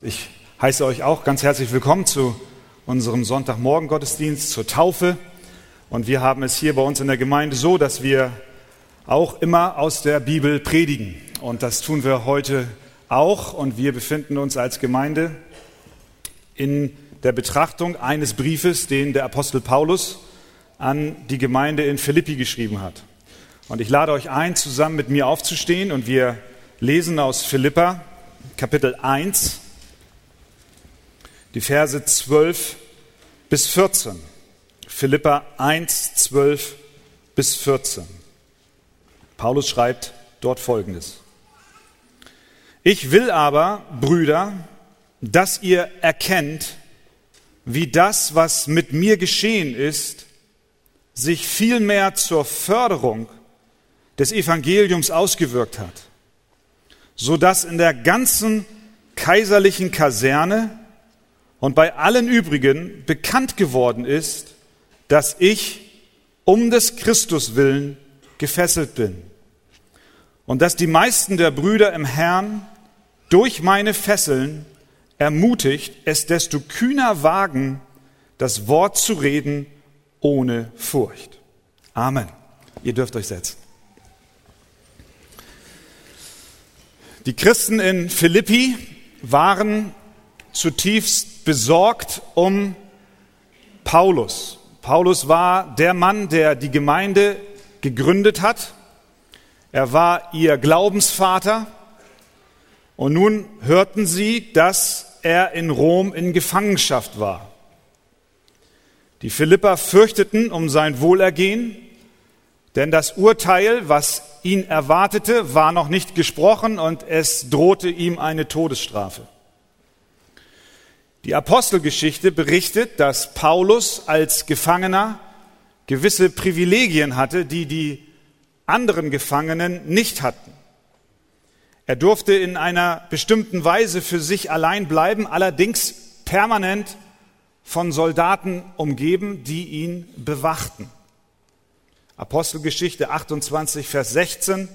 Ich heiße euch auch ganz herzlich willkommen zu unserem Sonntagmorgen-Gottesdienst, zur Taufe. Und wir haben es hier bei uns in der Gemeinde so, dass wir auch immer aus der Bibel predigen. Und das tun wir heute auch. Und wir befinden uns als Gemeinde in der Betrachtung eines Briefes, den der Apostel Paulus an die Gemeinde in Philippi geschrieben hat. Und ich lade euch ein, zusammen mit mir aufzustehen und wir lesen aus Philippa Kapitel 1 die Verse 12 bis 14. Philippa 1, 12 bis 14. Paulus schreibt dort Folgendes. Ich will aber, Brüder, dass ihr erkennt, wie das, was mit mir geschehen ist, sich vielmehr zur Förderung des Evangeliums ausgewirkt hat, so dass in der ganzen kaiserlichen Kaserne und bei allen übrigen bekannt geworden ist, dass ich um des Christus willen gefesselt bin und dass die meisten der Brüder im Herrn durch meine Fesseln ermutigt, es desto kühner wagen, das Wort zu reden ohne Furcht. Amen. Ihr dürft euch setzen. Die Christen in Philippi waren zutiefst besorgt um Paulus. Paulus war der Mann, der die Gemeinde gegründet hat. Er war ihr Glaubensvater. Und nun hörten sie, dass er in Rom in Gefangenschaft war. Die Philipper fürchteten um sein Wohlergehen, denn das Urteil, was ihn erwartete, war noch nicht gesprochen und es drohte ihm eine Todesstrafe. Die Apostelgeschichte berichtet, dass Paulus als Gefangener gewisse Privilegien hatte, die die anderen Gefangenen nicht hatten. Er durfte in einer bestimmten Weise für sich allein bleiben, allerdings permanent von Soldaten umgeben, die ihn bewachten. Apostelgeschichte 28, Vers 16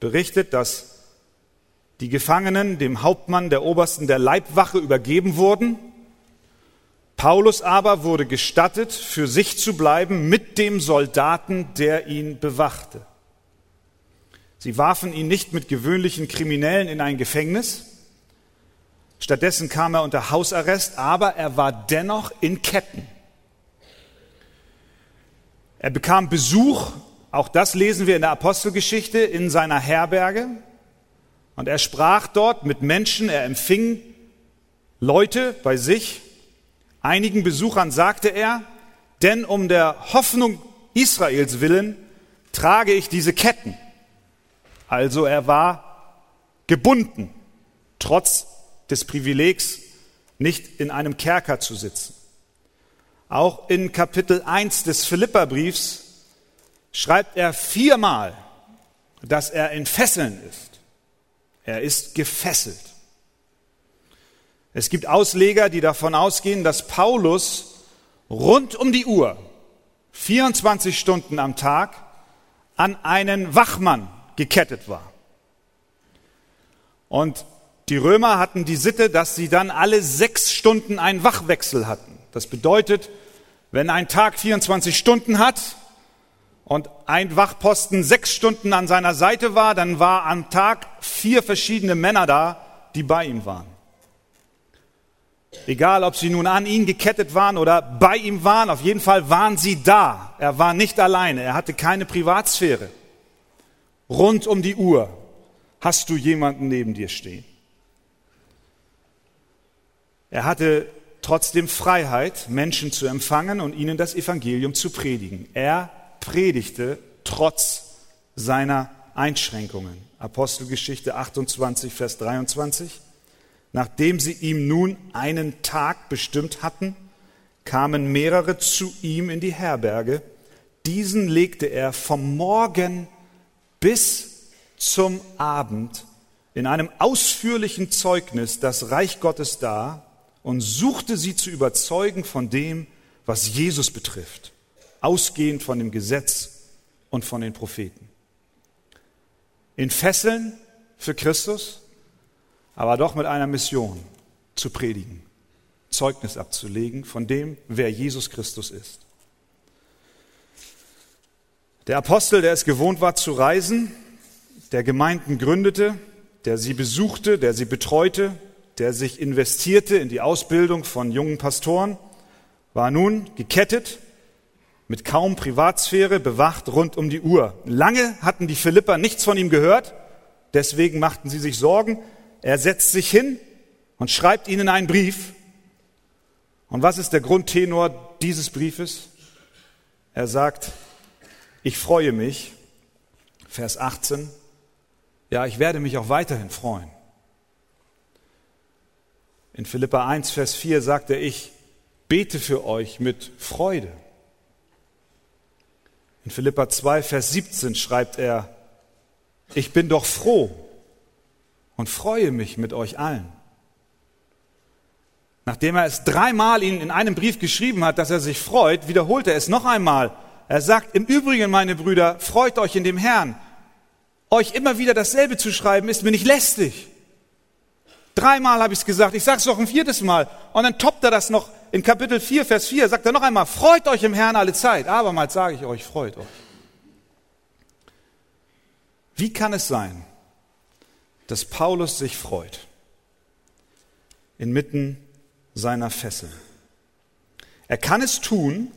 berichtet, dass die Gefangenen dem Hauptmann der Obersten der Leibwache übergeben wurden. Paulus aber wurde gestattet, für sich zu bleiben mit dem Soldaten, der ihn bewachte. Sie warfen ihn nicht mit gewöhnlichen Kriminellen in ein Gefängnis. Stattdessen kam er unter Hausarrest, aber er war dennoch in Ketten. Er bekam Besuch, auch das lesen wir in der Apostelgeschichte, in seiner Herberge. Und er sprach dort mit Menschen, er empfing Leute bei sich. Einigen Besuchern sagte er, denn um der Hoffnung Israels willen trage ich diese Ketten. Also er war gebunden, trotz des Privilegs, nicht in einem Kerker zu sitzen. Auch in Kapitel 1 des Philipperbriefs schreibt er viermal, dass er in Fesseln ist. Er ist gefesselt. Es gibt Ausleger, die davon ausgehen, dass Paulus rund um die Uhr, 24 Stunden am Tag, an einen Wachmann gekettet war. Und die Römer hatten die Sitte, dass sie dann alle sechs Stunden einen Wachwechsel hatten. Das bedeutet, wenn ein Tag 24 Stunden hat, und ein Wachposten sechs Stunden an seiner Seite war, dann war am Tag vier verschiedene Männer da, die bei ihm waren. Egal, ob sie nun an ihn gekettet waren oder bei ihm waren, auf jeden Fall waren sie da. Er war nicht alleine, er hatte keine Privatsphäre. Rund um die Uhr hast du jemanden neben dir stehen. Er hatte trotzdem Freiheit, Menschen zu empfangen und ihnen das Evangelium zu predigen. Er predigte trotz seiner Einschränkungen. Apostelgeschichte 28, Vers 23. Nachdem sie ihm nun einen Tag bestimmt hatten, kamen mehrere zu ihm in die Herberge. Diesen legte er vom Morgen bis zum Abend in einem ausführlichen Zeugnis das Reich Gottes dar und suchte sie zu überzeugen von dem, was Jesus betrifft ausgehend von dem Gesetz und von den Propheten. In Fesseln für Christus, aber doch mit einer Mission. zu predigen, Zeugnis abzulegen von dem, wer Jesus Christus ist. Der Apostel, der es gewohnt war zu reisen, der Gemeinden gründete, der sie besuchte, der sie betreute, der sich investierte in die Ausbildung von jungen Pastoren, war nun gekettet, mit kaum Privatsphäre, bewacht rund um die Uhr. Lange hatten die Philipper nichts von ihm gehört, deswegen machten sie sich Sorgen. Er setzt sich hin und schreibt ihnen einen Brief. Und was ist der Grundtenor dieses Briefes? Er sagt, ich freue mich, Vers 18, ja, ich werde mich auch weiterhin freuen. In Philippa 1, Vers 4 sagt er, ich bete für euch mit Freude. In Philippa 2, Vers 17 schreibt er, ich bin doch froh und freue mich mit euch allen. Nachdem er es dreimal ihnen in einem Brief geschrieben hat, dass er sich freut, wiederholt er es noch einmal. Er sagt, im Übrigen, meine Brüder, freut euch in dem Herrn. Euch immer wieder dasselbe zu schreiben, ist mir nicht lästig. Dreimal habe ich es gesagt, ich sage es noch ein viertes Mal. Und dann toppt er das noch in Kapitel 4, Vers 4, sagt er noch einmal, freut euch im Herrn alle Zeit. Abermals sage ich euch, freut euch. Wie kann es sein, dass Paulus sich freut inmitten seiner Fesseln? Er kann es tun,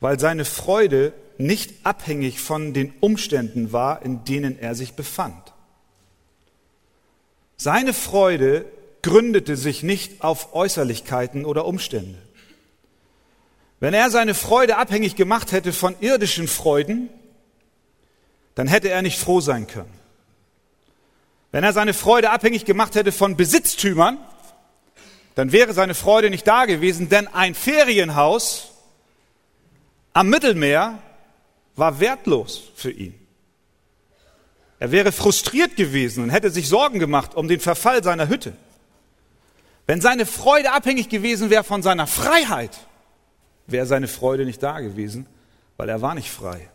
weil seine Freude nicht abhängig von den Umständen war, in denen er sich befand. Seine Freude gründete sich nicht auf Äußerlichkeiten oder Umstände. Wenn er seine Freude abhängig gemacht hätte von irdischen Freuden, dann hätte er nicht froh sein können. Wenn er seine Freude abhängig gemacht hätte von Besitztümern, dann wäre seine Freude nicht da gewesen, denn ein Ferienhaus am Mittelmeer war wertlos für ihn. Er wäre frustriert gewesen und hätte sich Sorgen gemacht um den Verfall seiner Hütte. Wenn seine Freude abhängig gewesen wäre von seiner Freiheit, wäre seine Freude nicht da gewesen, weil er war nicht frei.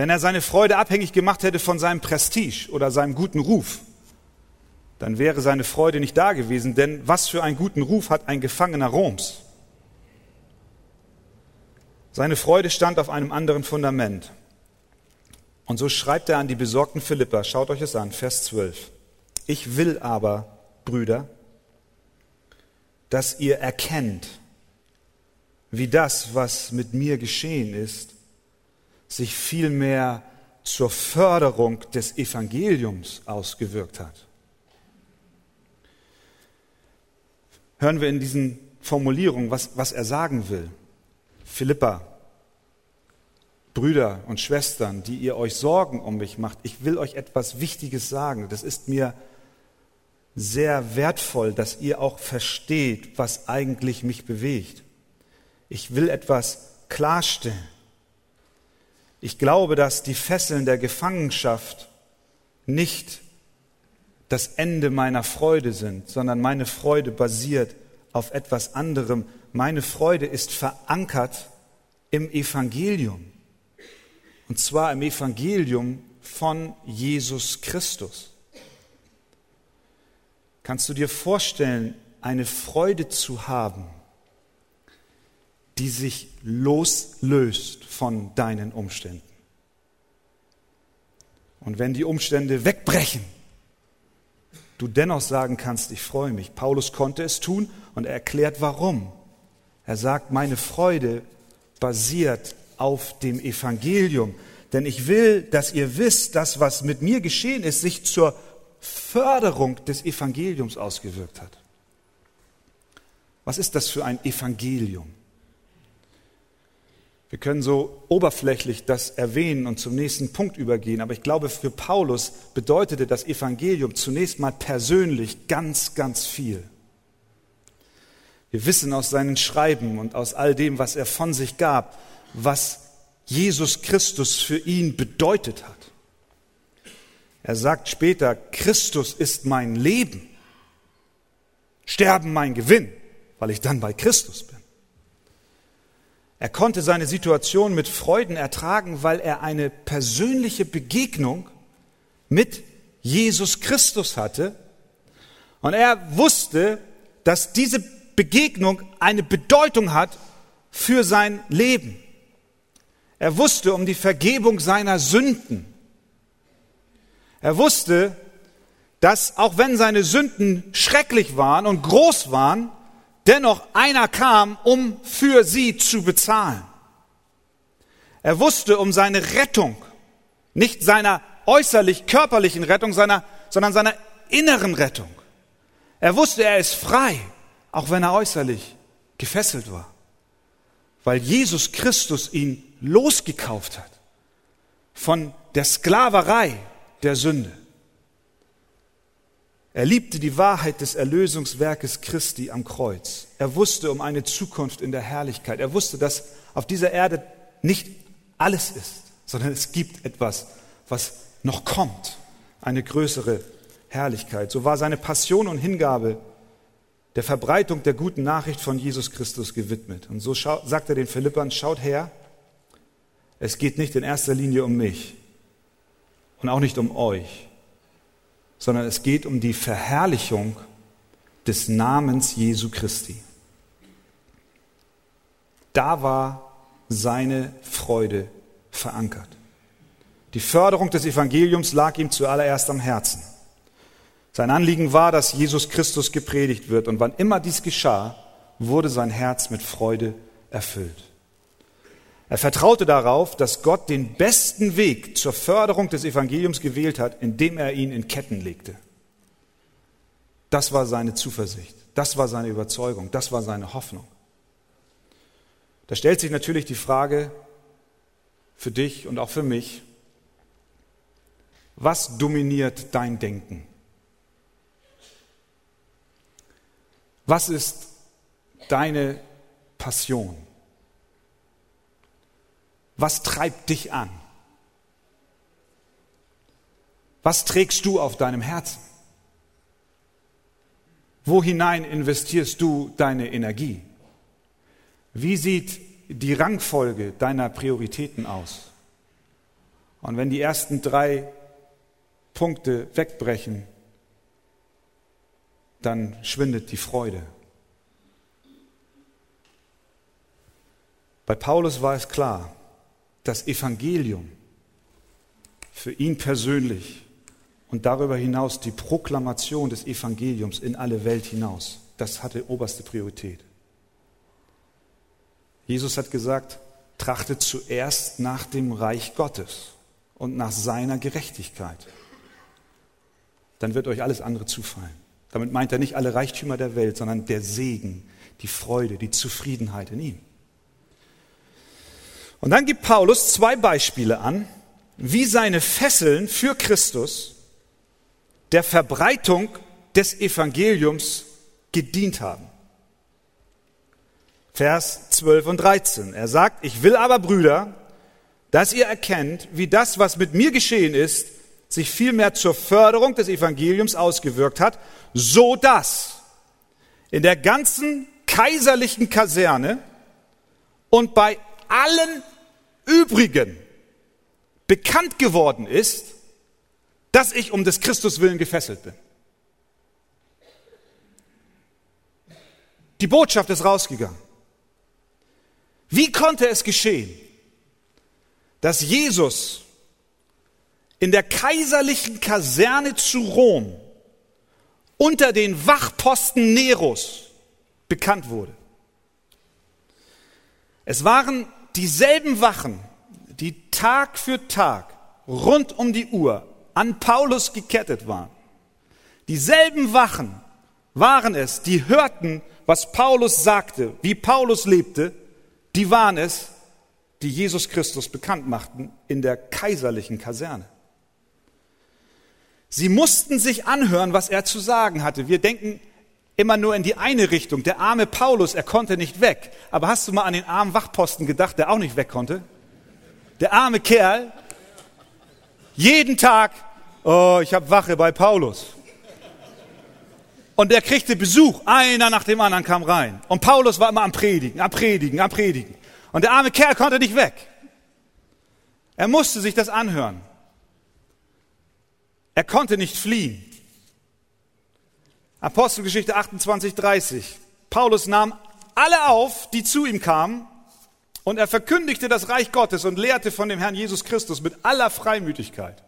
Wenn er seine Freude abhängig gemacht hätte von seinem Prestige oder seinem guten Ruf, dann wäre seine Freude nicht da gewesen, denn was für einen guten Ruf hat ein Gefangener Roms? Seine Freude stand auf einem anderen Fundament. Und so schreibt er an die besorgten Philipper, schaut euch es an, Vers 12. Ich will aber, Brüder, dass ihr erkennt, wie das, was mit mir geschehen ist, sich vielmehr zur Förderung des Evangeliums ausgewirkt hat. Hören wir in diesen Formulierungen, was, was er sagen will. Philippa, Brüder und Schwestern, die ihr euch Sorgen um mich macht, ich will euch etwas Wichtiges sagen. Das ist mir sehr wertvoll, dass ihr auch versteht, was eigentlich mich bewegt. Ich will etwas klarstellen. Ich glaube, dass die Fesseln der Gefangenschaft nicht das Ende meiner Freude sind, sondern meine Freude basiert auf etwas anderem. Meine Freude ist verankert im Evangelium. Und zwar im Evangelium von Jesus Christus. Kannst du dir vorstellen, eine Freude zu haben, die sich loslöst von deinen Umständen? Und wenn die Umstände wegbrechen, du dennoch sagen kannst, ich freue mich. Paulus konnte es tun und er erklärt warum. Er sagt, meine Freude basiert auf dem Evangelium. Denn ich will, dass ihr wisst, dass was mit mir geschehen ist, sich zur Förderung des Evangeliums ausgewirkt hat. Was ist das für ein Evangelium? Wir können so oberflächlich das erwähnen und zum nächsten Punkt übergehen, aber ich glaube, für Paulus bedeutete das Evangelium zunächst mal persönlich ganz, ganz viel. Wir wissen aus seinen Schreiben und aus all dem, was er von sich gab, was Jesus Christus für ihn bedeutet hat. Er sagt später, Christus ist mein Leben, Sterben mein Gewinn, weil ich dann bei Christus bin. Er konnte seine Situation mit Freuden ertragen, weil er eine persönliche Begegnung mit Jesus Christus hatte Und er wusste, dass diese Begegnung eine Bedeutung hat für sein Leben. Er wusste um die Vergebung seiner Sünden. Er wusste, dass auch wenn seine Sünden schrecklich waren und groß waren, dennoch einer kam, um für sie zu bezahlen. Er wusste um seine Rettung, nicht seiner äußerlich körperlichen Rettung, seiner, sondern seiner inneren Rettung. Er wusste, er ist frei, auch wenn er äußerlich gefesselt war, weil Jesus Christus ihn losgekauft hat von der Sklaverei der Sünde. Er liebte die Wahrheit des Erlösungswerkes Christi am Kreuz. Er wusste um eine Zukunft in der Herrlichkeit. Er wusste, dass auf dieser Erde nicht alles ist, sondern es gibt etwas, was noch kommt, eine größere Herrlichkeit. So war seine Passion und Hingabe der Verbreitung der guten Nachricht von Jesus Christus gewidmet. Und so sagt er den Philippern, schaut her, es geht nicht in erster Linie um mich und auch nicht um euch, sondern es geht um die Verherrlichung des Namens Jesu Christi. Da war seine Freude verankert. Die Förderung des Evangeliums lag ihm zuallererst am Herzen. Sein Anliegen war, dass Jesus Christus gepredigt wird und wann immer dies geschah, wurde sein Herz mit Freude erfüllt. Er vertraute darauf, dass Gott den besten Weg zur Förderung des Evangeliums gewählt hat, indem er ihn in Ketten legte. Das war seine Zuversicht, das war seine Überzeugung, das war seine Hoffnung. Da stellt sich natürlich die Frage für dich und auch für mich, was dominiert dein Denken? Was ist deine Passion? Was treibt dich an? Was trägst du auf deinem Herzen? Wo hinein investierst du deine Energie? Wie sieht die Rangfolge deiner Prioritäten aus? Und wenn die ersten drei Punkte wegbrechen, dann schwindet die Freude. Bei Paulus war es klar, das Evangelium für ihn persönlich und darüber hinaus die Proklamation des Evangeliums in alle Welt hinaus, das hatte oberste Priorität. Jesus hat gesagt, trachtet zuerst nach dem Reich Gottes und nach seiner Gerechtigkeit. Dann wird euch alles andere zufallen. Damit meint er nicht alle Reichtümer der Welt, sondern der Segen, die Freude, die Zufriedenheit in ihm. Und dann gibt Paulus zwei Beispiele an, wie seine Fesseln für Christus der Verbreitung des Evangeliums gedient haben. Vers 12 und 13. Er sagt, ich will aber, Brüder, dass ihr erkennt, wie das, was mit mir geschehen ist, sich vielmehr zur Förderung des Evangeliums ausgewirkt hat, so dass in der ganzen kaiserlichen Kaserne und bei allen übrigen bekannt geworden ist, dass ich um des Christus willen gefesselt bin. Die Botschaft ist rausgegangen. Wie konnte es geschehen, dass Jesus in der kaiserlichen Kaserne zu Rom unter den Wachposten Neros bekannt wurde? Es waren dieselben Wachen, die Tag für Tag rund um die Uhr an Paulus gekettet waren, dieselben Wachen waren es, die hörten, was Paulus sagte, wie Paulus lebte, die waren es, die Jesus Christus bekannt machten in der kaiserlichen Kaserne. Sie mussten sich anhören, was er zu sagen hatte. Wir denken immer nur in die eine Richtung. Der arme Paulus, er konnte nicht weg. Aber hast du mal an den armen Wachposten gedacht, der auch nicht weg konnte? Der arme Kerl, jeden Tag, oh, ich habe Wache bei Paulus. Und er kriegte Besuch, einer nach dem anderen kam rein. Und Paulus war immer am Predigen, am Predigen, am Predigen. Und der arme Kerl konnte nicht weg. Er musste sich das anhören. Er konnte nicht fliehen. Apostelgeschichte 28, 30. Paulus nahm alle auf, die zu ihm kamen, und er verkündigte das Reich Gottes und lehrte von dem Herrn Jesus Christus mit aller Freimütigkeit.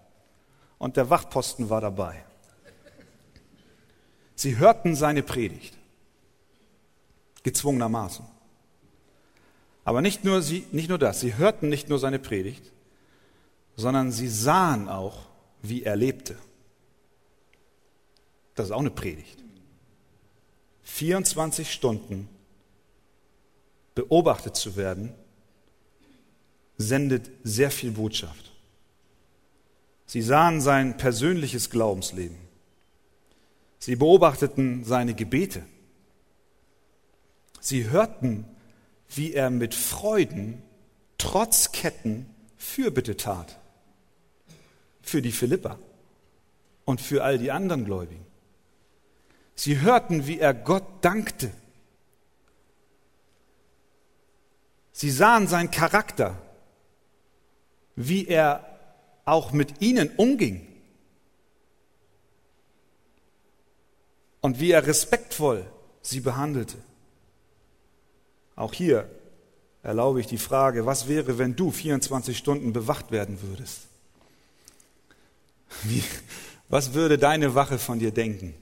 Und der Wachposten war dabei. Sie hörten seine Predigt, gezwungenermaßen. Aber nicht nur, sie, nicht nur das, sie hörten nicht nur seine Predigt, sondern sie sahen auch, wie er lebte. Das ist auch eine Predigt. 24 Stunden beobachtet zu werden, sendet sehr viel Botschaft. Sie sahen sein persönliches Glaubensleben. Sie beobachteten seine Gebete. Sie hörten, wie er mit Freuden trotz Ketten Fürbitte tat. Für die Philippa und für all die anderen Gläubigen. Sie hörten, wie er Gott dankte. Sie sahen seinen Charakter, wie er auch mit ihnen umging und wie er respektvoll sie behandelte. Auch hier erlaube ich die Frage, was wäre, wenn du 24 Stunden bewacht werden würdest? Wie, was würde deine Wache von dir denken?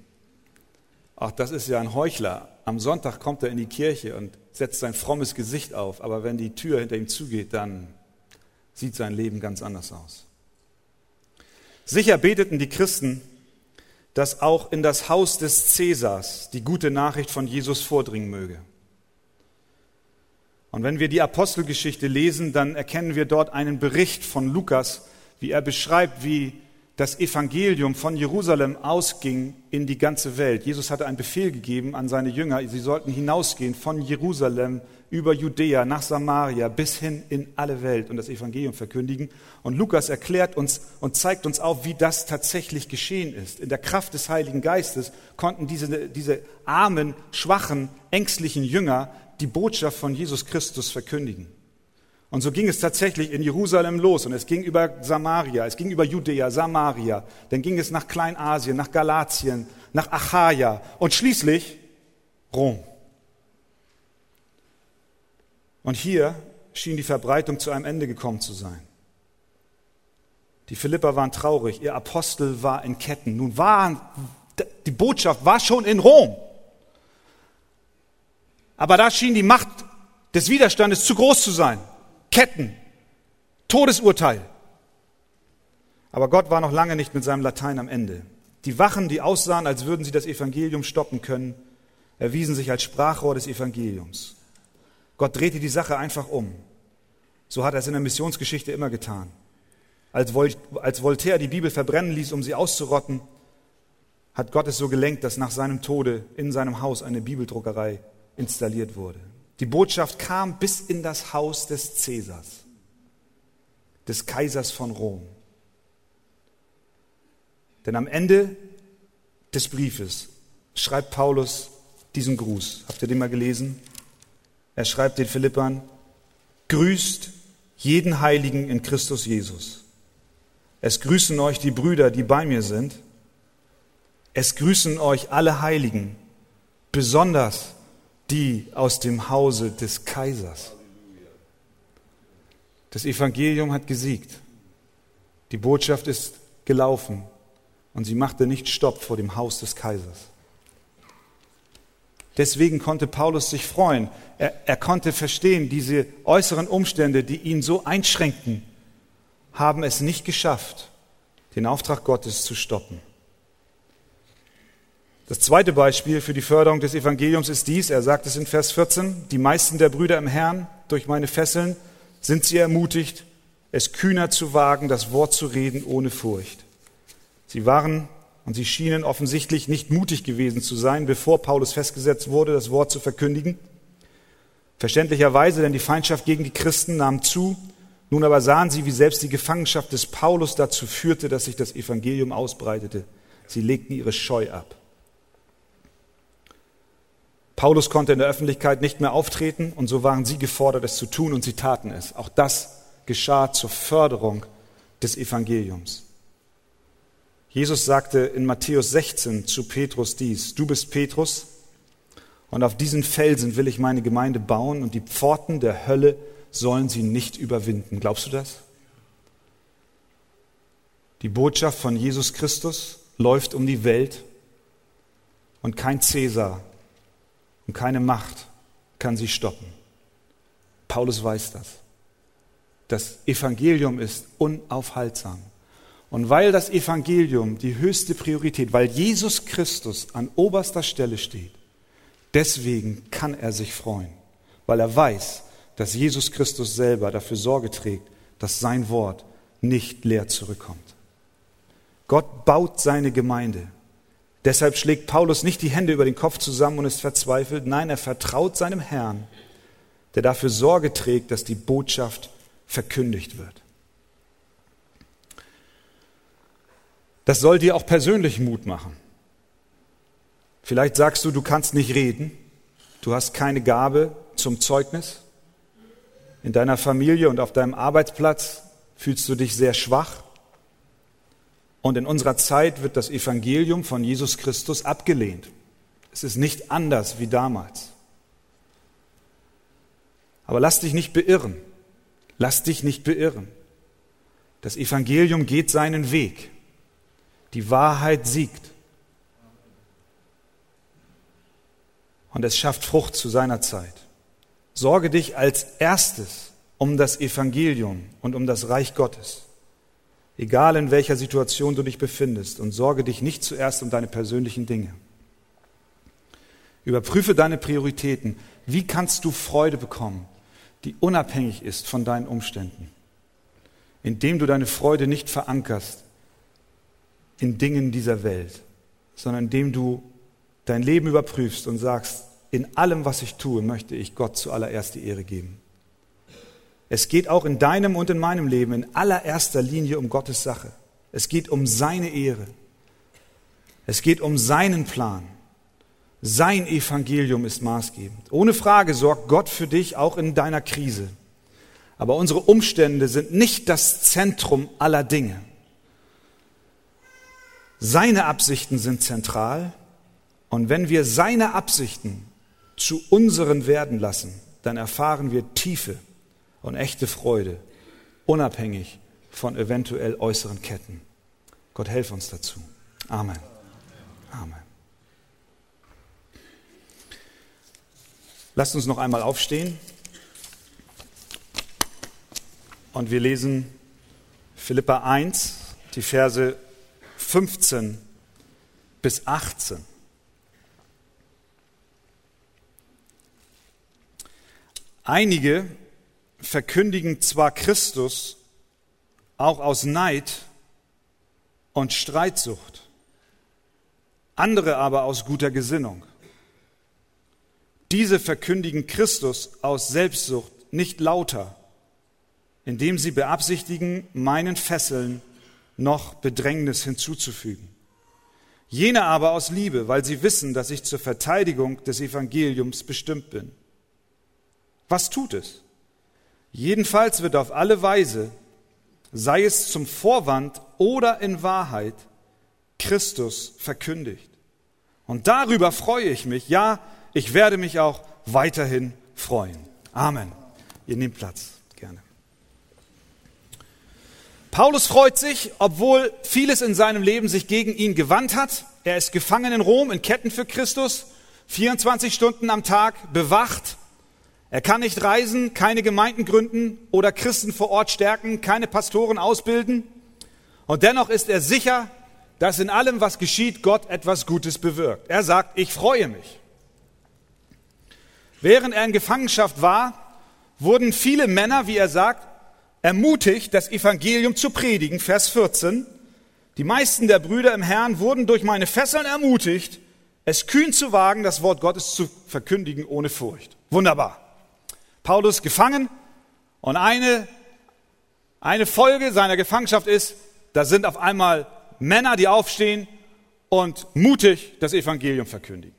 Ach, das ist ja ein Heuchler. Am Sonntag kommt er in die Kirche und setzt sein frommes Gesicht auf, aber wenn die Tür hinter ihm zugeht, dann sieht sein Leben ganz anders aus. Sicher beteten die Christen, dass auch in das Haus des Cäsars die gute Nachricht von Jesus vordringen möge. Und wenn wir die Apostelgeschichte lesen, dann erkennen wir dort einen Bericht von Lukas, wie er beschreibt, wie das Evangelium von Jerusalem ausging in die ganze Welt. Jesus hatte einen Befehl gegeben an seine Jünger, sie sollten hinausgehen von Jerusalem über Judäa nach Samaria bis hin in alle Welt und das Evangelium verkündigen. Und Lukas erklärt uns und zeigt uns auf, wie das tatsächlich geschehen ist. In der Kraft des Heiligen Geistes konnten diese, diese armen, schwachen, ängstlichen Jünger die Botschaft von Jesus Christus verkündigen. Und so ging es tatsächlich in Jerusalem los und es ging über Samaria, es ging über Judäa, Samaria, dann ging es nach Kleinasien, nach Galatien, nach Achaia und schließlich Rom. Und hier schien die Verbreitung zu einem Ende gekommen zu sein. Die Philipper waren traurig, ihr Apostel war in Ketten. Nun war die Botschaft war schon in Rom. Aber da schien die Macht des Widerstandes zu groß zu sein. Ketten, Todesurteil. Aber Gott war noch lange nicht mit seinem Latein am Ende. Die Wachen, die aussahen, als würden sie das Evangelium stoppen können, erwiesen sich als Sprachrohr des Evangeliums. Gott drehte die Sache einfach um. So hat er es in der Missionsgeschichte immer getan. Als, Voltaire die Bibel verbrennen ließ, um sie auszurotten, hat Gott es so gelenkt, dass nach seinem Tode in seinem Haus eine Bibeldruckerei installiert wurde. Die Botschaft kam bis in das Haus des Cäsars, des Kaisers von Rom. Denn am Ende des Briefes schreibt Paulus diesen Gruß. Habt ihr den mal gelesen? Er schreibt den Philippern, grüßt jeden Heiligen in Christus Jesus. Es grüßen euch die Brüder, die bei mir sind. Es grüßen euch alle Heiligen, besonders die aus dem Hause des Kaisers. Das Evangelium hat gesiegt. Die Botschaft ist gelaufen und sie machte nicht Stopp vor dem Haus des Kaisers. Deswegen konnte Paulus sich freuen. Er, er, konnte verstehen, diese äußeren Umstände, die ihn so einschränkten, haben es nicht geschafft, den Auftrag Gottes zu stoppen. Das zweite Beispiel für die Förderung des Evangeliums ist dies, er sagt es in Vers 14, die meisten der Brüder im Herrn, durch meine Fesseln, sind sie ermutigt, es kühner zu wagen, das Wort zu reden ohne Furcht. Sie waren und sie schienen offensichtlich nicht mutig gewesen zu sein, bevor Paulus festgesetzt wurde, das Wort zu verkündigen. Verständlicherweise, denn die Feindschaft gegen die Christen nahm zu. Nun aber sahen sie, wie selbst die Gefangenschaft des Paulus dazu führte, dass sich das Evangelium ausbreitete. Sie legten ihre Scheu ab. Paulus konnte in der Öffentlichkeit nicht mehr auftreten und so waren sie gefordert, es zu tun und sie taten es. Auch das geschah zur Förderung des Evangeliums. Jesus sagte in Matthäus 16 zu Petrus dies, du bist Petrus und auf diesen Felsen will ich meine Gemeinde bauen und die Pforten der Hölle sollen sie nicht überwinden. Glaubst du das? Die Botschaft von Jesus Christus läuft um die Welt und kein Cäsar und keine Macht kann sie stoppen. Paulus weiß das. Das Evangelium ist unaufhaltsam. Und weil das Evangelium die höchste Priorität, weil Jesus Christus an oberster Stelle steht, deswegen kann er sich freuen, weil er weiß, dass Jesus Christus selber dafür Sorge trägt, dass sein Wort nicht leer zurückkommt. Gott baut seine Gemeinde. Deshalb schlägt Paulus nicht die Hände über den Kopf zusammen und ist verzweifelt. Nein, er vertraut seinem Herrn, der dafür Sorge trägt, dass die Botschaft verkündigt wird. Das soll dir auch persönlich Mut machen. Vielleicht sagst du, du kannst nicht reden, du hast keine Gabe zum Zeugnis. In deiner Familie und auf deinem Arbeitsplatz fühlst du dich sehr schwach. Und in unserer Zeit wird das Evangelium von Jesus Christus abgelehnt. Es ist nicht anders wie damals. Aber lass dich nicht beirren. Lass dich nicht beirren. Das Evangelium geht seinen Weg. Die Wahrheit siegt. Und es schafft Frucht zu seiner Zeit. Sorge dich als erstes um das Evangelium und um das Reich Gottes egal in welcher Situation du dich befindest, und sorge dich nicht zuerst um deine persönlichen Dinge. Überprüfe deine Prioritäten. Wie kannst du Freude bekommen, die unabhängig ist von deinen Umständen? Indem du deine Freude nicht verankerst in Dingen dieser Welt, sondern indem du dein Leben überprüfst und sagst, in allem, was ich tue, möchte ich Gott zuallererst die Ehre geben. Es geht auch in deinem und in meinem Leben in allererster Linie um Gottes Sache. Es geht um seine Ehre. Es geht um seinen Plan. Sein Evangelium ist maßgebend. Ohne Frage sorgt Gott für dich auch in deiner Krise. Aber unsere Umstände sind nicht das Zentrum aller Dinge. Seine Absichten sind zentral. Und wenn wir seine Absichten zu unseren werden lassen, dann erfahren wir Tiefe und echte Freude, unabhängig von eventuell äußeren Ketten. Gott helfe uns dazu. Amen. Amen. Lasst uns noch einmal aufstehen und wir lesen Philippa 1, die Verse 15 bis 18. Einige verkündigen zwar Christus auch aus Neid und Streitsucht, andere aber aus guter Gesinnung. Diese verkündigen Christus aus Selbstsucht nicht lauter, indem sie beabsichtigen, meinen Fesseln noch Bedrängnis hinzuzufügen. Jene aber aus Liebe, weil sie wissen, dass ich zur Verteidigung des Evangeliums bestimmt bin. Was tut es? Jedenfalls wird auf alle Weise, sei es zum Vorwand oder in Wahrheit, Christus verkündigt. Und darüber freue ich mich. Ja, ich werde mich auch weiterhin freuen. Amen. Ihr nehmt Platz, gerne. Paulus freut sich, obwohl vieles in seinem Leben sich gegen ihn gewandt hat. Er ist gefangen in Rom, in Ketten für Christus, 24 Stunden am Tag bewacht. Er kann nicht reisen, keine Gemeinden gründen oder Christen vor Ort stärken, keine Pastoren ausbilden. Und dennoch ist er sicher, dass in allem, was geschieht, Gott etwas Gutes bewirkt. Er sagt, ich freue mich. Während er in Gefangenschaft war, wurden viele Männer, wie er sagt, ermutigt, das Evangelium zu predigen. Vers 14. Die meisten der Brüder im Herrn wurden durch meine Fesseln ermutigt, es kühn zu wagen, das Wort Gottes zu verkündigen ohne Furcht. Wunderbar. Paulus gefangen und eine, eine Folge seiner Gefangenschaft ist, da sind auf einmal Männer, die aufstehen und mutig das Evangelium verkündigen.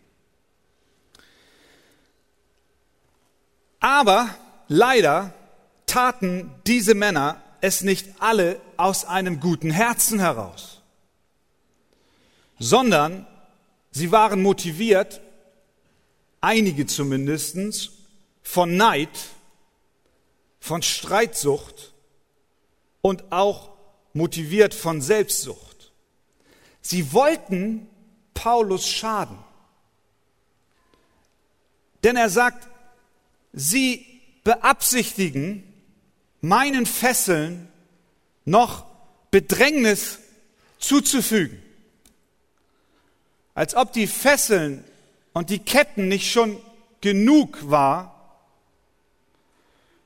Aber leider taten diese Männer es nicht alle aus einem guten Herzen heraus. sondern sie waren motiviert, einige zumindest, von Neid, von Streitsucht und auch motiviert von Selbstsucht. Sie wollten Paulus schaden. Denn er sagt, sie beabsichtigen, meinen Fesseln noch Bedrängnis zuzufügen. Als ob die Fesseln und die Ketten nicht schon genug war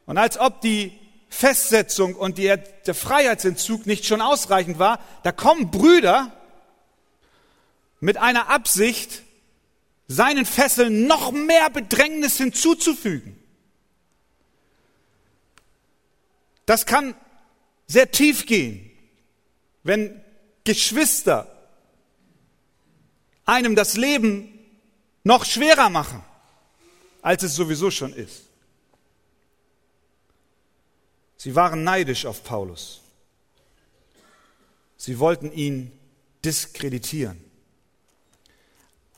und als ob die Festsetzung und die, der Freiheitsentzug nicht schon ausreichend war, da kommen Brüder mit einer Absicht, seinen Fesseln noch mehr Bedrängnis hinzuzufügen. Das kann sehr tief gehen, wenn Geschwister einem das Leben noch schwerer machen, als es sowieso schon ist. Sie waren neidisch auf Paulus. Sie wollten ihn diskreditieren.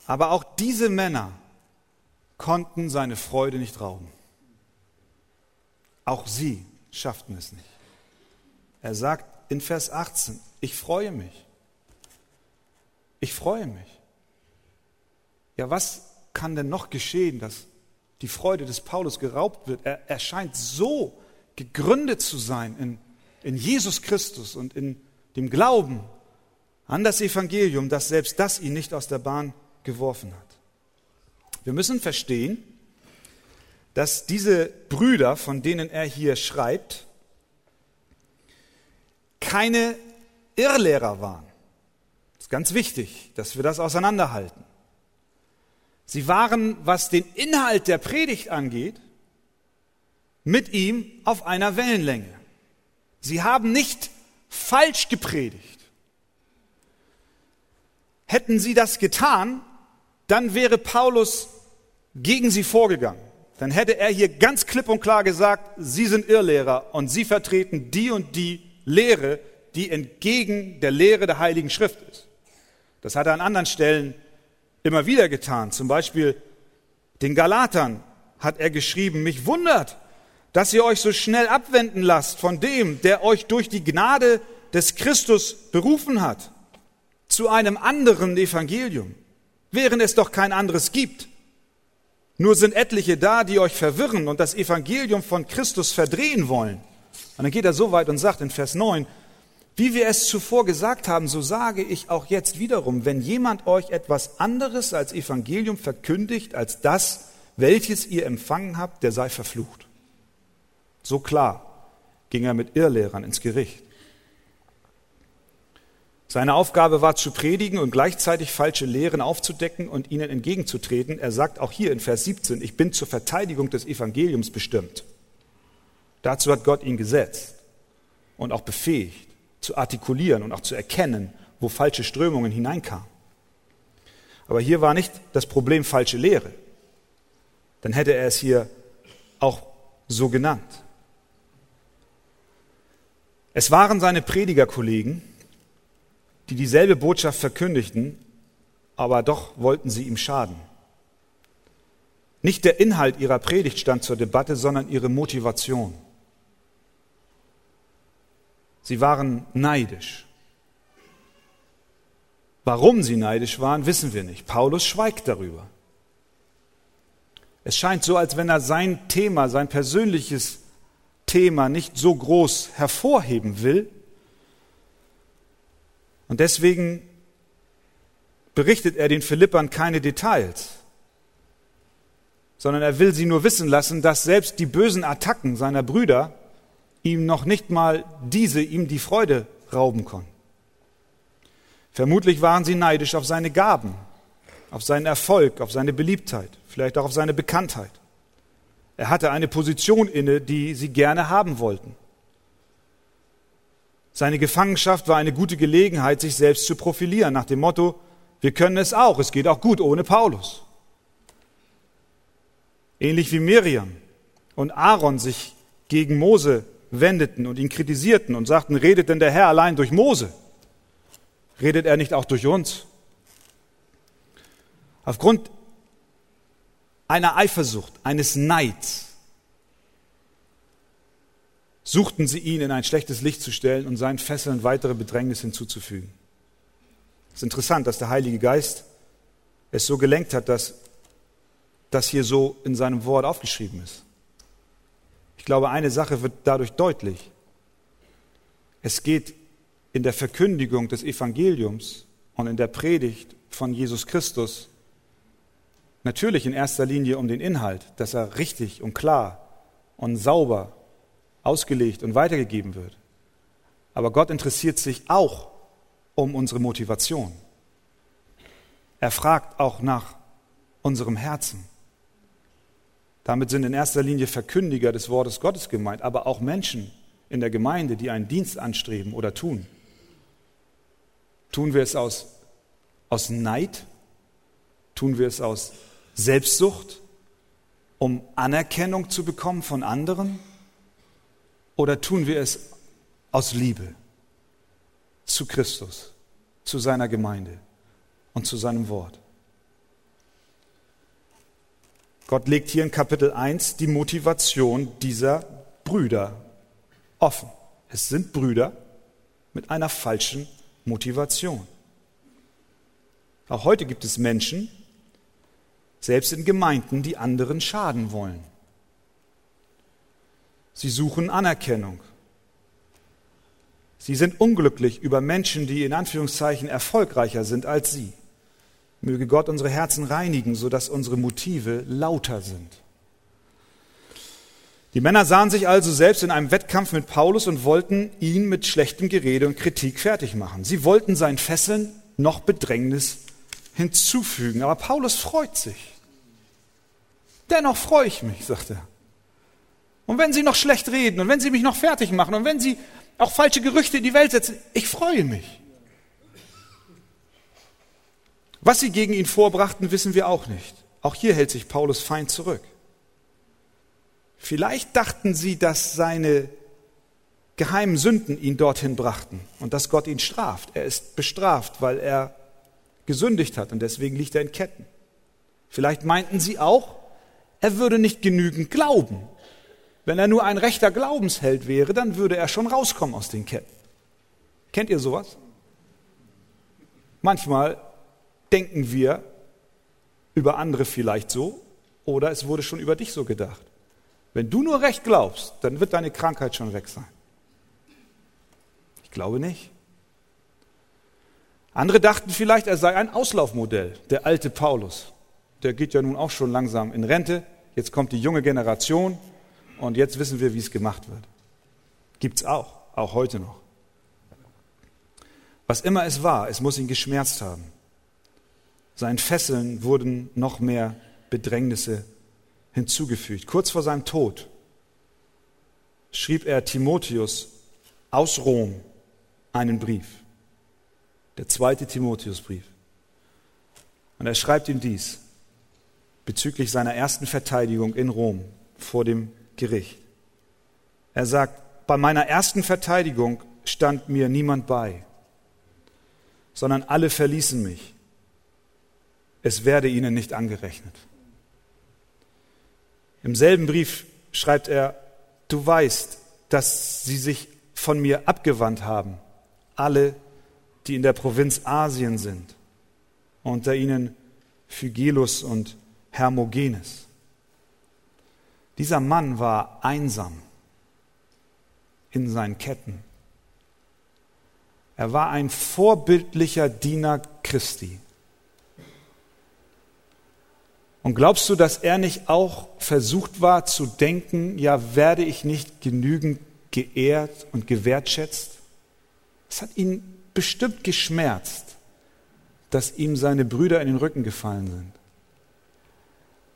Aber auch diese Männer konnten seine Freude nicht rauben. Auch sie schafften es nicht. Er sagt in Vers 18, ich freue mich. Ich freue mich. Ja, was kann denn noch geschehen, dass die Freude des Paulus geraubt wird? Er, er scheint so gegründet zu sein in, in Jesus Christus und in dem Glauben an das Evangelium, dass selbst das ihn nicht aus der Bahn geworfen hat. Wir müssen verstehen, dass diese Brüder, von denen er hier schreibt, keine Irrlehrer waren. Das ist ganz wichtig, dass wir das auseinanderhalten. Sie waren, was den Inhalt der Predigt angeht, mit ihm auf einer Wellenlänge. Sie haben nicht falsch gepredigt. Hätten sie das getan, dann wäre Paulus gegen sie vorgegangen. Dann hätte er hier ganz klipp und klar gesagt, sie sind Irrlehrer und sie vertreten die und die Lehre, die entgegen der Lehre der Heiligen Schrift ist. Das hat er an anderen Stellen immer wieder getan. Zum Beispiel den Galatern hat er geschrieben, mich wundert, dass ihr euch so schnell abwenden lasst von dem, der euch durch die Gnade des Christus berufen hat, zu einem anderen Evangelium während es doch kein anderes gibt. Nur sind etliche da, die euch verwirren und das Evangelium von Christus verdrehen wollen. Und dann geht er so weit und sagt in Vers 9, wie wir es zuvor gesagt haben, so sage ich auch jetzt wiederum, wenn jemand euch etwas anderes als Evangelium verkündigt, als das, welches ihr empfangen habt, der sei verflucht. So klar ging er mit Irrlehrern ins Gericht. Seine Aufgabe war zu predigen und gleichzeitig falsche Lehren aufzudecken und ihnen entgegenzutreten. Er sagt auch hier in Vers 17, ich bin zur Verteidigung des Evangeliums bestimmt. Dazu hat Gott ihn gesetzt und auch befähigt, zu artikulieren und auch zu erkennen, wo falsche Strömungen hineinkamen. Aber hier war nicht das Problem falsche Lehre. Dann hätte er es hier auch so genannt. Es waren seine Predigerkollegen, die dieselbe Botschaft verkündigten, aber doch wollten sie ihm schaden. Nicht der Inhalt ihrer Predigt stand zur Debatte, sondern ihre Motivation. Sie waren neidisch. Warum sie neidisch waren, wissen wir nicht. Paulus schweigt darüber. Es scheint so, als wenn er sein Thema, sein persönliches Thema nicht so groß hervorheben will, und deswegen berichtet er den Philippern keine Details, sondern er will sie nur wissen lassen, dass selbst die bösen Attacken seiner Brüder ihm noch nicht mal diese ihm die Freude rauben konnten. Vermutlich waren sie neidisch auf seine Gaben, auf seinen Erfolg, auf seine Beliebtheit, vielleicht auch auf seine Bekanntheit. Er hatte eine Position inne, die sie gerne haben wollten. Seine Gefangenschaft war eine gute Gelegenheit, sich selbst zu profilieren, nach dem Motto, wir können es auch, es geht auch gut ohne Paulus. Ähnlich wie Miriam und Aaron sich gegen Mose wendeten und ihn kritisierten und sagten, redet denn der Herr allein durch Mose? Redet er nicht auch durch uns? Aufgrund einer Eifersucht, eines Neids, suchten sie ihn in ein schlechtes Licht zu stellen und seinen Fesseln weitere Bedrängnis hinzuzufügen. Es ist interessant, dass der Heilige Geist es so gelenkt hat, dass das hier so in seinem Wort aufgeschrieben ist. Ich glaube, eine Sache wird dadurch deutlich. Es geht in der Verkündigung des Evangeliums und in der Predigt von Jesus Christus natürlich in erster Linie um den Inhalt, dass er richtig und klar und sauber ausgelegt und weitergegeben wird. Aber Gott interessiert sich auch um unsere Motivation. Er fragt auch nach unserem Herzen. Damit sind in erster Linie Verkündiger des Wortes Gottes gemeint, aber auch Menschen in der Gemeinde, die einen Dienst anstreben oder tun. Tun wir es aus, aus Neid? Tun wir es aus Selbstsucht, um Anerkennung zu bekommen von anderen? Oder tun wir es aus Liebe zu Christus, zu seiner Gemeinde und zu seinem Wort? Gott legt hier in Kapitel 1 die Motivation dieser Brüder offen. Es sind Brüder mit einer falschen Motivation. Auch heute gibt es Menschen, selbst in Gemeinden, die anderen schaden wollen. Sie suchen Anerkennung. Sie sind unglücklich über Menschen, die in Anführungszeichen erfolgreicher sind als sie. Möge Gott unsere Herzen reinigen, sodass unsere Motive lauter sind. Die Männer sahen sich also selbst in einem Wettkampf mit Paulus und wollten ihn mit schlechtem Gerede und Kritik fertig machen. Sie wollten seinen Fesseln noch Bedrängnis hinzufügen. Aber Paulus freut sich. Dennoch freue ich mich, sagt er. Und wenn sie noch schlecht reden und wenn sie mich noch fertig machen und wenn sie auch falsche Gerüchte in die Welt setzen, ich freue mich. Was sie gegen ihn vorbrachten, wissen wir auch nicht. Auch hier hält sich Paulus fein zurück. Vielleicht dachten sie, dass seine geheimen Sünden ihn dorthin brachten und dass Gott ihn straft. Er ist bestraft, weil er gesündigt hat und deswegen liegt er in Ketten. Vielleicht meinten sie auch, er würde nicht genügend glauben. Wenn er nur ein rechter Glaubensheld wäre, dann würde er schon rauskommen aus den Ketten. Kennt ihr sowas? Manchmal denken wir über andere vielleicht so oder es wurde schon über dich so gedacht. Wenn du nur recht glaubst, dann wird deine Krankheit schon weg sein. Ich glaube nicht. Andere dachten vielleicht, er sei ein Auslaufmodell, der alte Paulus. Der geht ja nun auch schon langsam in Rente. Jetzt kommt die junge Generation und jetzt wissen wir, wie es gemacht wird. Gibt's auch, auch heute noch. Was immer es war, es muss ihn geschmerzt haben. Seinen Fesseln wurden noch mehr Bedrängnisse hinzugefügt. Kurz vor seinem Tod schrieb er Timotheus aus Rom einen Brief, der zweite Timotheusbrief. Und er schreibt ihm dies bezüglich seiner ersten Verteidigung in Rom vor dem Gericht. Er sagt, bei meiner ersten Verteidigung stand mir niemand bei, sondern alle verließen mich es werde ihnen nicht angerechnet. Im selben Brief schreibt er, du weißt, dass sie sich von mir abgewandt haben, alle, die in der Provinz Asien sind, unter ihnen Phygelus und Hermogenes. Dieser Mann war einsam in seinen Ketten. Er war ein vorbildlicher Diener Christi. Und glaubst du, dass er nicht auch versucht war zu denken, ja, werde ich nicht genügend geehrt und gewertschätzt? Es hat ihn bestimmt geschmerzt, dass ihm seine Brüder in den Rücken gefallen sind.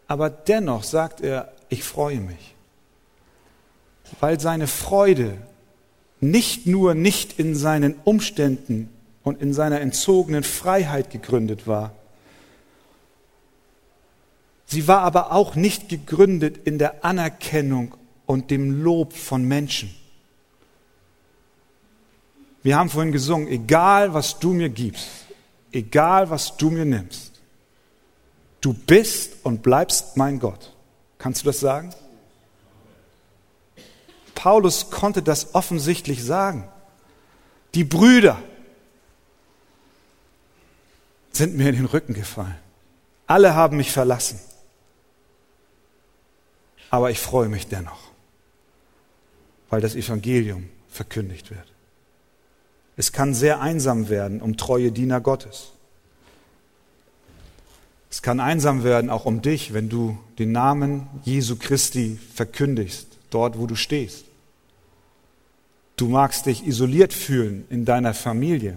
Aber dennoch sagt er, ich freue mich, weil seine Freude nicht nur nicht in seinen Umständen und in seiner entzogenen Freiheit gegründet war, Sie war aber auch nicht gegründet in der Anerkennung und dem Lob von Menschen. Wir haben vorhin gesungen, egal was du mir gibst, egal was du mir nimmst, Du bist und bleibst mein Gott. Kannst du das sagen? Paulus konnte das offensichtlich sagen. Die Brüder sind mir in den Rücken gefallen. Alle haben mich verlassen. Aber ich freue mich dennoch, weil das Evangelium verkündigt wird. Es kann sehr einsam werden um treue Diener Gottes. Es kann einsam werden auch um dich, wenn du den Namen Jesu Christi verkündigst, dort wo du stehst. Du magst dich isoliert fühlen in deiner Familie,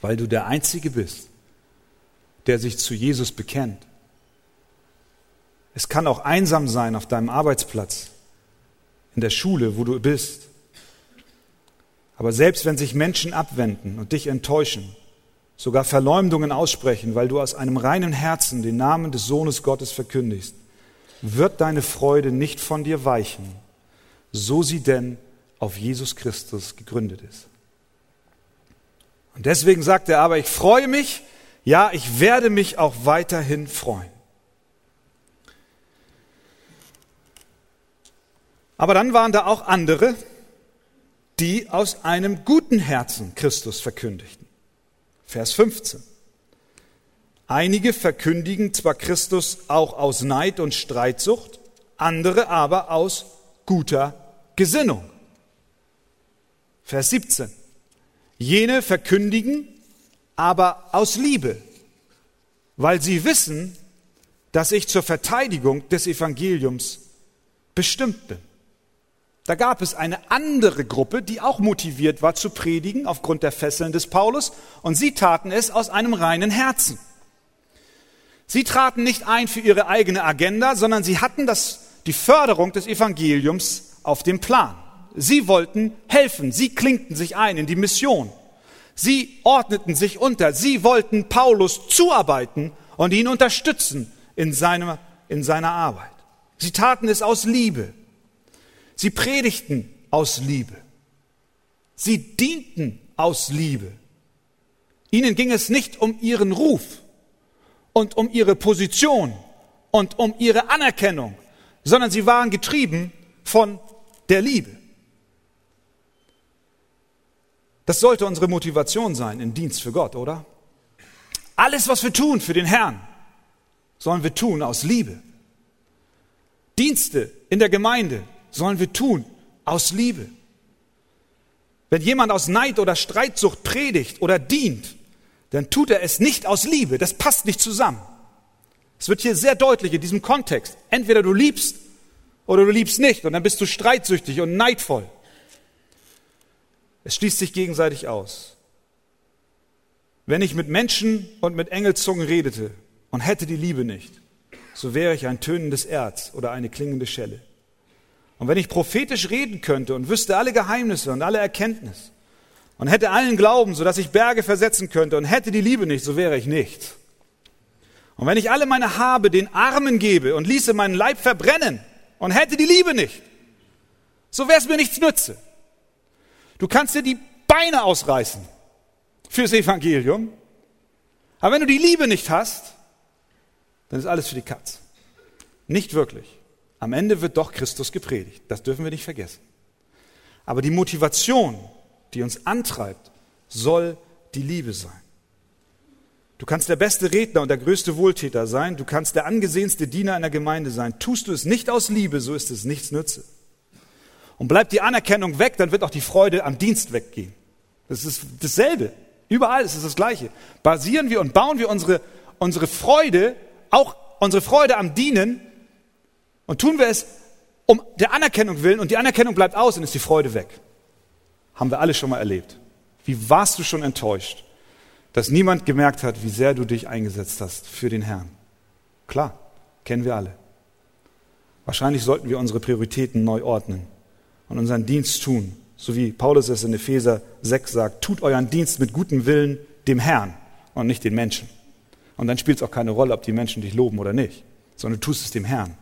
weil du der Einzige bist, der sich zu Jesus bekennt. Es kann auch einsam sein auf deinem Arbeitsplatz, in der Schule, wo du bist. Aber selbst wenn sich Menschen abwenden und dich enttäuschen, sogar Verleumdungen aussprechen, weil du aus einem reinen Herzen den Namen des Sohnes Gottes verkündigst, wird deine Freude nicht von dir weichen, so sie denn auf Jesus Christus gegründet ist. Und deswegen sagt er aber, ich freue mich, ja, ich werde mich auch weiterhin freuen. Aber dann waren da auch andere, die aus einem guten Herzen Christus verkündigten. Vers 15. Einige verkündigen zwar Christus auch aus Neid und Streitsucht, andere aber aus guter Gesinnung. Vers 17. Jene verkündigen aber aus Liebe, weil sie wissen, dass ich zur Verteidigung des Evangeliums bestimmt bin. Da gab es eine andere Gruppe, die auch motiviert war zu predigen aufgrund der Fesseln des Paulus, und sie taten es aus einem reinen Herzen. Sie traten nicht ein für ihre eigene Agenda, sondern sie hatten das, die Förderung des Evangeliums auf dem Plan. Sie wollten helfen, sie klinkten sich ein in die Mission. Sie ordneten sich unter, sie wollten Paulus zuarbeiten und ihn unterstützen in, seiner in seiner Arbeit. Sie taten es aus Liebe. Sie predigten aus Liebe. Sie dienten aus Liebe. Ihnen ging es nicht um ihren Ruf und um ihre Position und um ihre Anerkennung, sondern sie waren getrieben von der Liebe. Das sollte unsere Motivation sein im Dienst für Gott, oder? Alles, was wir tun für den Herrn, sollen wir tun aus Liebe. Dienste in der Gemeinde sollen wir tun aus Liebe. Wenn jemand aus Neid oder Streitsucht predigt oder dient, dann tut er es nicht aus Liebe. Das passt nicht zusammen. Es wird hier sehr deutlich in diesem Kontext. Entweder du liebst oder du liebst nicht und dann bist du streitsüchtig und neidvoll. Es schließt sich gegenseitig aus. Wenn ich mit Menschen und mit Engelzungen redete und hätte die Liebe nicht, so wäre ich ein tönendes Erz oder eine klingende Schelle. Und wenn ich prophetisch reden könnte und wüsste alle Geheimnisse und alle Erkenntnis und hätte allen Glauben, so dass ich Berge versetzen könnte und hätte die Liebe nicht, so wäre ich nichts. Und wenn ich alle meine Habe den Armen gebe und ließe meinen Leib verbrennen und hätte die Liebe nicht, so wäre es mir nichts nütze. Du kannst dir die Beine ausreißen fürs Evangelium, aber wenn du die Liebe nicht hast, dann ist alles für die Katz. Nicht wirklich. Am Ende wird doch Christus gepredigt. Das dürfen wir nicht vergessen. Aber die Motivation, die uns antreibt, soll die Liebe sein. Du kannst der beste Redner und der größte Wohltäter sein. Du kannst der angesehenste Diener einer Gemeinde sein. Tust du es nicht aus Liebe, so ist es nichts nütze. Und bleibt die Anerkennung weg, dann wird auch die Freude am Dienst weggehen. Das ist dasselbe. Überall ist es das Gleiche. Basieren wir und bauen wir unsere, unsere Freude, auch unsere Freude am Dienen und tun wir es um der Anerkennung willen und die Anerkennung bleibt aus und ist die Freude weg. Haben wir alle schon mal erlebt. Wie warst du schon enttäuscht, dass niemand gemerkt hat, wie sehr du dich eingesetzt hast für den Herrn? Klar, kennen wir alle. Wahrscheinlich sollten wir unsere Prioritäten neu ordnen und unseren Dienst tun, so wie Paulus es in Epheser 6 sagt, tut euren Dienst mit gutem Willen dem Herrn und nicht den Menschen. Und dann spielt es auch keine Rolle, ob die Menschen dich loben oder nicht, sondern du tust es dem Herrn.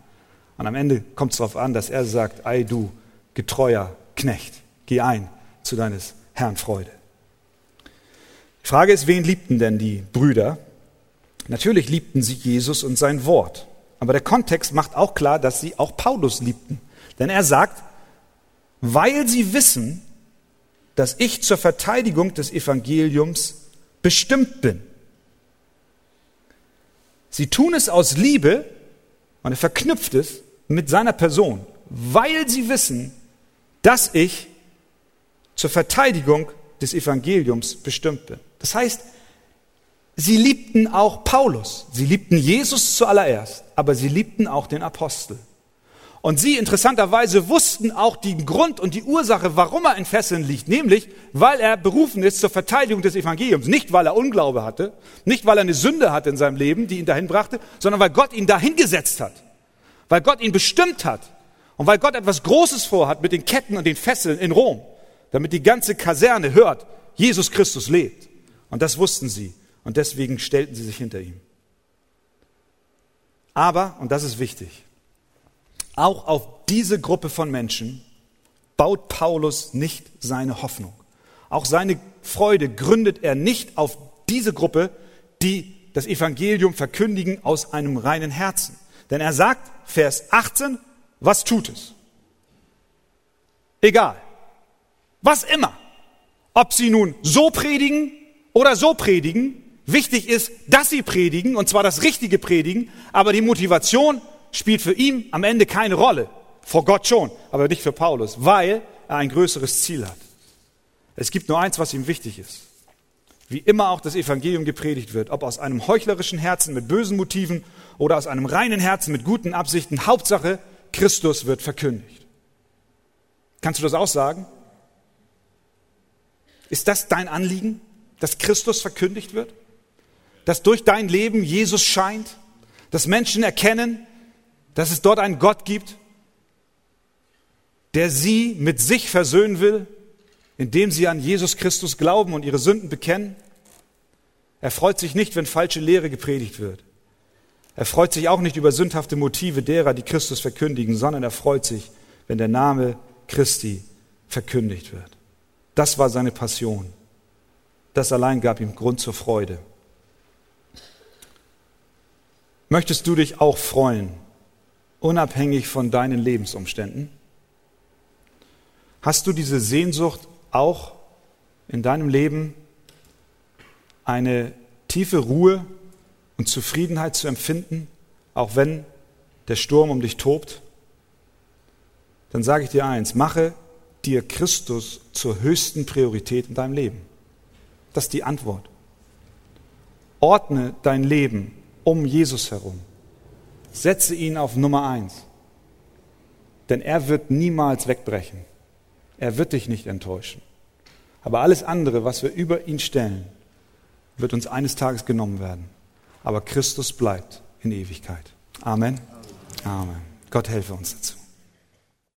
Und am Ende kommt es darauf an, dass er sagt, ei du getreuer Knecht, geh ein zu deines Herrn Freude. Die Frage ist, wen liebten denn die Brüder? Natürlich liebten sie Jesus und sein Wort. Aber der Kontext macht auch klar, dass sie auch Paulus liebten. Denn er sagt, weil sie wissen, dass ich zur Verteidigung des Evangeliums bestimmt bin. Sie tun es aus Liebe und er verknüpft es mit seiner Person, weil sie wissen, dass ich zur Verteidigung des Evangeliums bestimmt bin. Das heißt, sie liebten auch Paulus, sie liebten Jesus zuallererst, aber sie liebten auch den Apostel. Und sie interessanterweise wussten auch den Grund und die Ursache, warum er in Fesseln liegt, nämlich weil er berufen ist zur Verteidigung des Evangeliums. Nicht, weil er Unglaube hatte, nicht, weil er eine Sünde hatte in seinem Leben, die ihn dahin brachte, sondern weil Gott ihn dahin gesetzt hat, weil Gott ihn bestimmt hat und weil Gott etwas Großes vorhat mit den Ketten und den Fesseln in Rom, damit die ganze Kaserne hört, Jesus Christus lebt. Und das wussten sie und deswegen stellten sie sich hinter ihm. Aber, und das ist wichtig, auch auf diese Gruppe von Menschen baut Paulus nicht seine Hoffnung. Auch seine Freude gründet er nicht auf diese Gruppe, die das Evangelium verkündigen aus einem reinen Herzen. Denn er sagt, Vers 18, was tut es? Egal. Was immer. Ob sie nun so predigen oder so predigen, wichtig ist, dass sie predigen, und zwar das richtige Predigen, aber die Motivation spielt für ihn am Ende keine Rolle. Vor Gott schon, aber nicht für Paulus, weil er ein größeres Ziel hat. Es gibt nur eins, was ihm wichtig ist. Wie immer auch das Evangelium gepredigt wird, ob aus einem heuchlerischen Herzen mit bösen Motiven oder aus einem reinen Herzen mit guten Absichten, Hauptsache, Christus wird verkündigt. Kannst du das auch sagen? Ist das dein Anliegen, dass Christus verkündigt wird? Dass durch dein Leben Jesus scheint? Dass Menschen erkennen, dass es dort einen Gott gibt, der sie mit sich versöhnen will, indem sie an Jesus Christus glauben und ihre Sünden bekennen. Er freut sich nicht, wenn falsche Lehre gepredigt wird. Er freut sich auch nicht über sündhafte Motive derer, die Christus verkündigen, sondern er freut sich, wenn der Name Christi verkündigt wird. Das war seine Passion. Das allein gab ihm Grund zur Freude. Möchtest du dich auch freuen unabhängig von deinen Lebensumständen? Hast du diese Sehnsucht auch in deinem Leben, eine tiefe Ruhe und Zufriedenheit zu empfinden, auch wenn der Sturm um dich tobt? Dann sage ich dir eins, mache dir Christus zur höchsten Priorität in deinem Leben. Das ist die Antwort. Ordne dein Leben um Jesus herum. Setze ihn auf Nummer eins. Denn er wird niemals wegbrechen. Er wird dich nicht enttäuschen. Aber alles andere, was wir über ihn stellen, wird uns eines Tages genommen werden. Aber Christus bleibt in Ewigkeit. Amen. Amen. Gott helfe uns dazu.